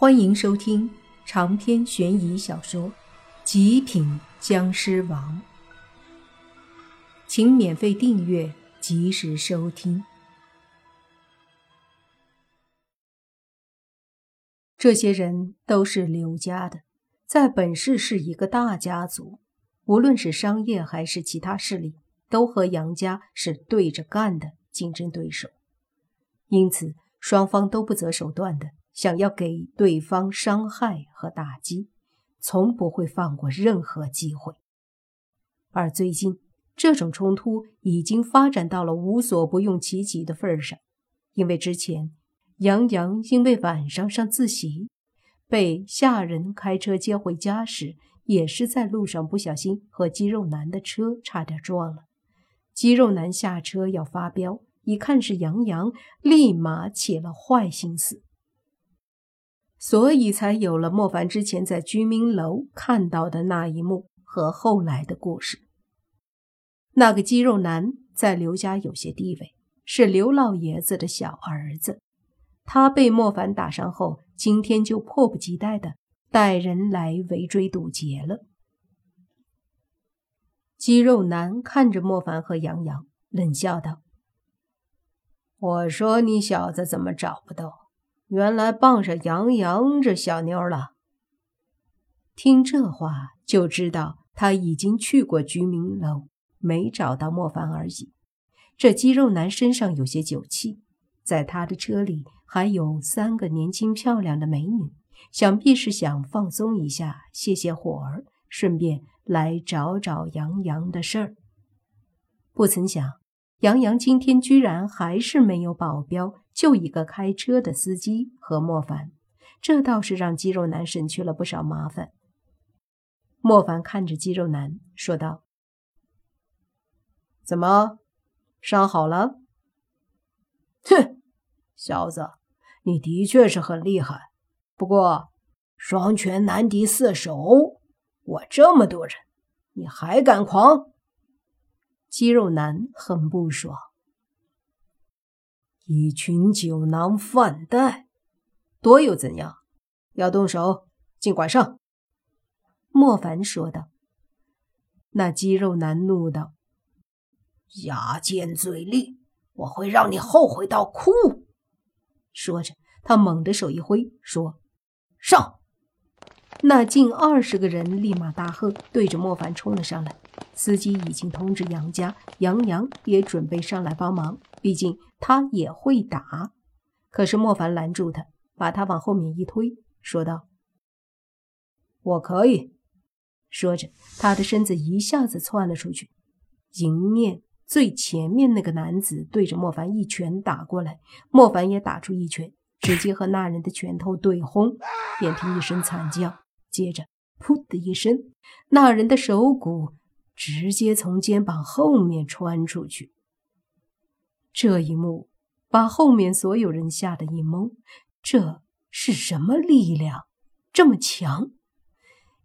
欢迎收听长篇悬疑小说《极品僵尸王》，请免费订阅，及时收听。这些人都是刘家的，在本市是一个大家族，无论是商业还是其他势力，都和杨家是对着干的竞争对手，因此双方都不择手段的。想要给对方伤害和打击，从不会放过任何机会。而最近，这种冲突已经发展到了无所不用其极的份上。因为之前杨洋因为晚上上自习，被下人开车接回家时，也是在路上不小心和肌肉男的车差点撞了。肌肉男下车要发飙，一看是杨洋，立马起了坏心思。所以才有了莫凡之前在居民楼看到的那一幕和后来的故事。那个肌肉男在刘家有些地位，是刘老爷子的小儿子。他被莫凡打伤后，今天就迫不及待的带人来围追堵截了。肌肉男看着莫凡和杨洋，冷笑道：“我说你小子怎么找不到？”原来傍上杨洋这小妞了。听这话就知道他已经去过居民楼，没找到莫凡而已。这肌肉男身上有些酒气，在他的车里还有三个年轻漂亮的美女，想必是想放松一下，泄泄火儿，顺便来找找杨洋的事儿。不曾想。杨洋今天居然还是没有保镖，就一个开车的司机和莫凡，这倒是让肌肉男省去了不少麻烦。莫凡看着肌肉男说道：“怎么，伤好了？”“哼，小子，你的确是很厉害，不过双拳难敌四手，我这么多人，你还敢狂？”肌肉男很不爽，一群酒囊饭袋，多又怎样？要动手尽管上。”莫凡说道。那肌肉男怒道：“牙尖嘴利，我会让你后悔到哭！”说着，他猛地手一挥，说：“上！”那近二十个人立马大喝，对着莫凡冲了上来。司机已经通知杨家，杨洋也准备上来帮忙，毕竟他也会打。可是莫凡拦住他，把他往后面一推，说道：“我可以。”说着，他的身子一下子窜了出去。迎面最前面那个男子对着莫凡一拳打过来，莫凡也打出一拳，直接和那人的拳头对轰，便听一声惨叫。接着，噗的一声，那人的手骨直接从肩膀后面穿出去。这一幕把后面所有人吓得一懵，这是什么力量这么强？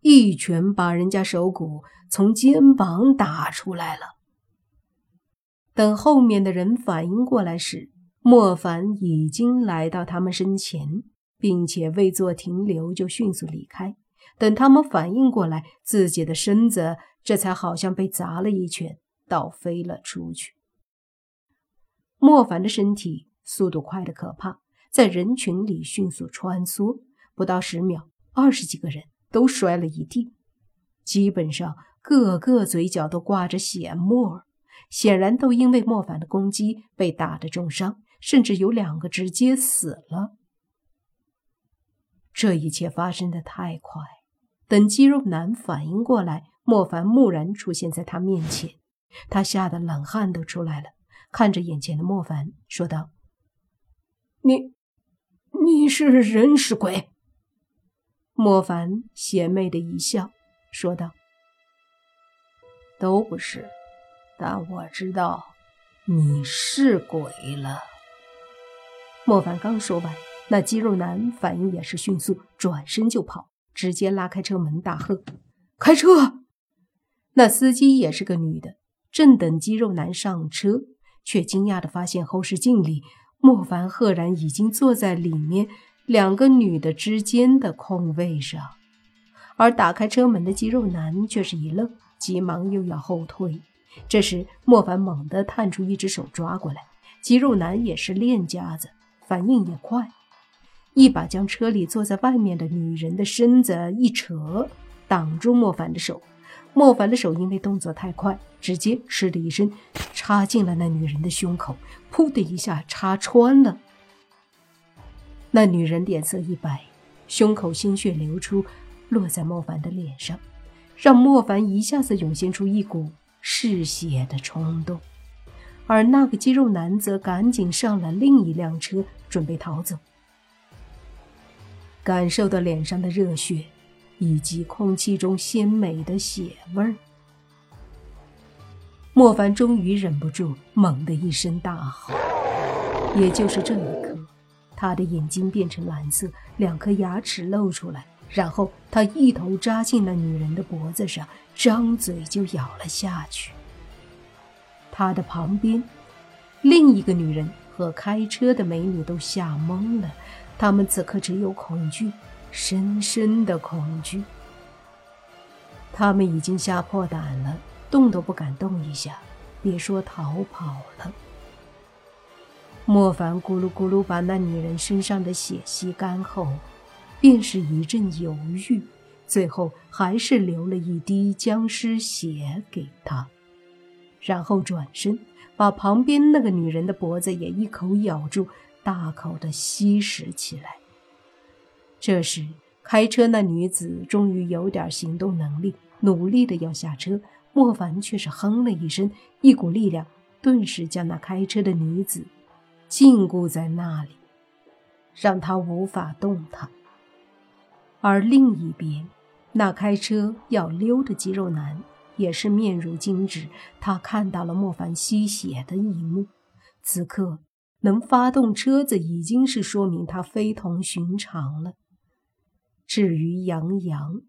一拳把人家手骨从肩膀打出来了。等后面的人反应过来时，莫凡已经来到他们身前，并且未做停留就迅速离开。等他们反应过来，自己的身子这才好像被砸了一拳，倒飞了出去。莫凡的身体速度快得可怕，在人群里迅速穿梭，不到十秒，二十几个人都摔了一地，基本上个个嘴角都挂着血沫，显然都因为莫凡的攻击被打得重伤，甚至有两个直接死了。这一切发生的太快。等肌肉男反应过来，莫凡蓦然出现在他面前，他吓得冷汗都出来了，看着眼前的莫凡，说道：“你，你是人是鬼？”莫凡邪魅的一笑，说道：“都不是，但我知道你是鬼了。”莫凡刚说完，那肌肉男反应也是迅速，转身就跑。直接拉开车门，大喝：“开车！”那司机也是个女的，正等肌肉男上车，却惊讶地发现后视镜里莫凡赫然已经坐在里面，两个女的之间的空位上。而打开车门的肌肉男却是一愣，急忙又要后退。这时，莫凡猛地探出一只手抓过来，肌肉男也是练家子，反应也快，一把将车里坐在外面的女人的身子一扯，挡住莫凡的手。莫凡的手因为动作太快，直接“嗤”的一声插进了那女人的胸口，噗的一下插穿了。那女人脸色一白，胸口鲜血流出。落在莫凡的脸上，让莫凡一下子涌现出一股嗜血的冲动，而那个肌肉男则赶紧上了另一辆车，准备逃走。感受到脸上的热血，以及空气中鲜美的血味儿，莫凡终于忍不住猛地一声大吼。也就是这一刻，他的眼睛变成蓝色，两颗牙齿露出来。然后他一头扎进了女人的脖子上，张嘴就咬了下去。他的旁边，另一个女人和开车的美女都吓懵了，她们此刻只有恐惧，深深的恐惧。他们已经吓破胆了，动都不敢动一下，别说逃跑了。莫凡咕噜咕噜把那女人身上的血吸干后。便是一阵犹豫，最后还是留了一滴僵尸血给他，然后转身把旁边那个女人的脖子也一口咬住，大口的吸食起来。这时，开车那女子终于有点行动能力，努力的要下车。莫凡却是哼了一声，一股力量顿时将那开车的女子禁锢在那里，让她无法动弹。而另一边，那开车要溜的肌肉男也是面如金纸。他看到了莫凡吸血的一幕，此刻能发动车子，已经是说明他非同寻常了。至于杨洋，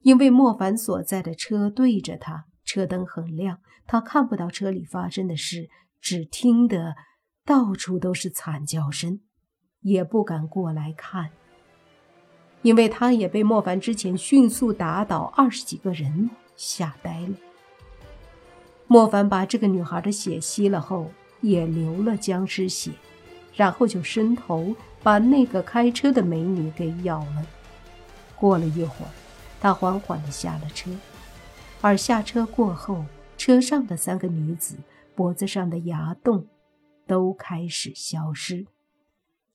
因为莫凡所在的车对着他，车灯很亮，他看不到车里发生的事，只听得到处都是惨叫声，也不敢过来看。因为他也被莫凡之前迅速打倒二十几个人吓呆了。莫凡把这个女孩的血吸了后，也流了僵尸血，然后就伸头把那个开车的美女给咬了。过了一会儿，他缓缓地下了车，而下车过后，车上的三个女子脖子上的牙洞都开始消失。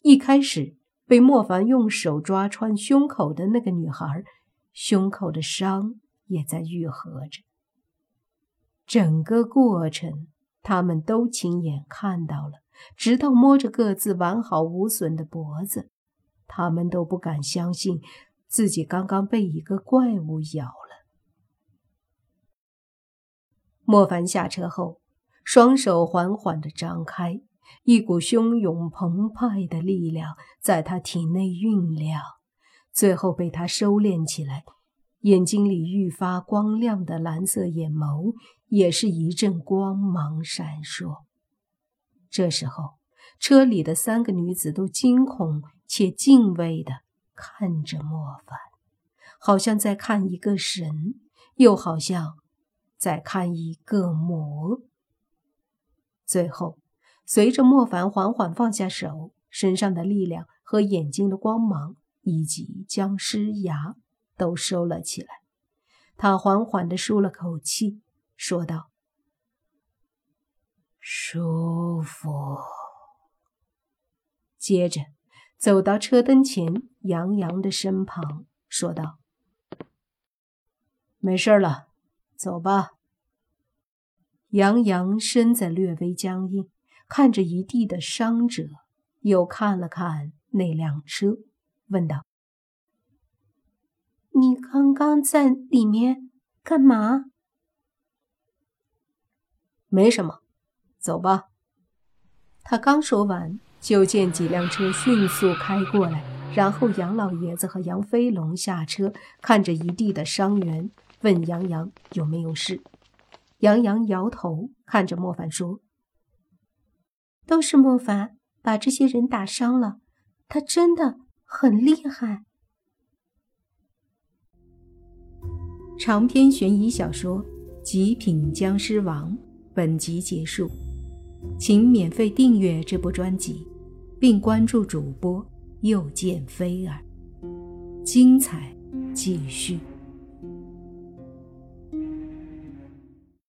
一开始。被莫凡用手抓穿胸口的那个女孩，胸口的伤也在愈合着。整个过程，他们都亲眼看到了。直到摸着各自完好无损的脖子，他们都不敢相信自己刚刚被一个怪物咬了。莫凡下车后，双手缓缓的张开。一股汹涌澎湃的力量在他体内酝酿，最后被他收敛起来。眼睛里愈发光亮的蓝色眼眸也是一阵光芒闪烁。这时候，车里的三个女子都惊恐且敬畏的看着莫凡，好像在看一个神，又好像在看一个魔。最后。随着莫凡缓缓放下手，身上的力量和眼睛的光芒，以及僵尸牙都收了起来。他缓缓地舒了口气，说道：“舒服。”接着走到车灯前，杨洋的身旁，说道：“没事了，走吧。”杨洋身子略微僵硬。看着一地的伤者，又看了看那辆车，问道：“你刚刚在里面干嘛？”“没什么，走吧。”他刚说完，就见几辆车迅速开过来然后杨老爷子和杨飞龙下车看着一地的伤员问杨洋有没有事。杨洋摇头看着莫凡说都是莫凡把这些人打伤了他真的很厉害。长篇悬疑小说极品僵尸王本集结束请免费订阅这部专辑。并关注主播又见菲儿。精彩继续。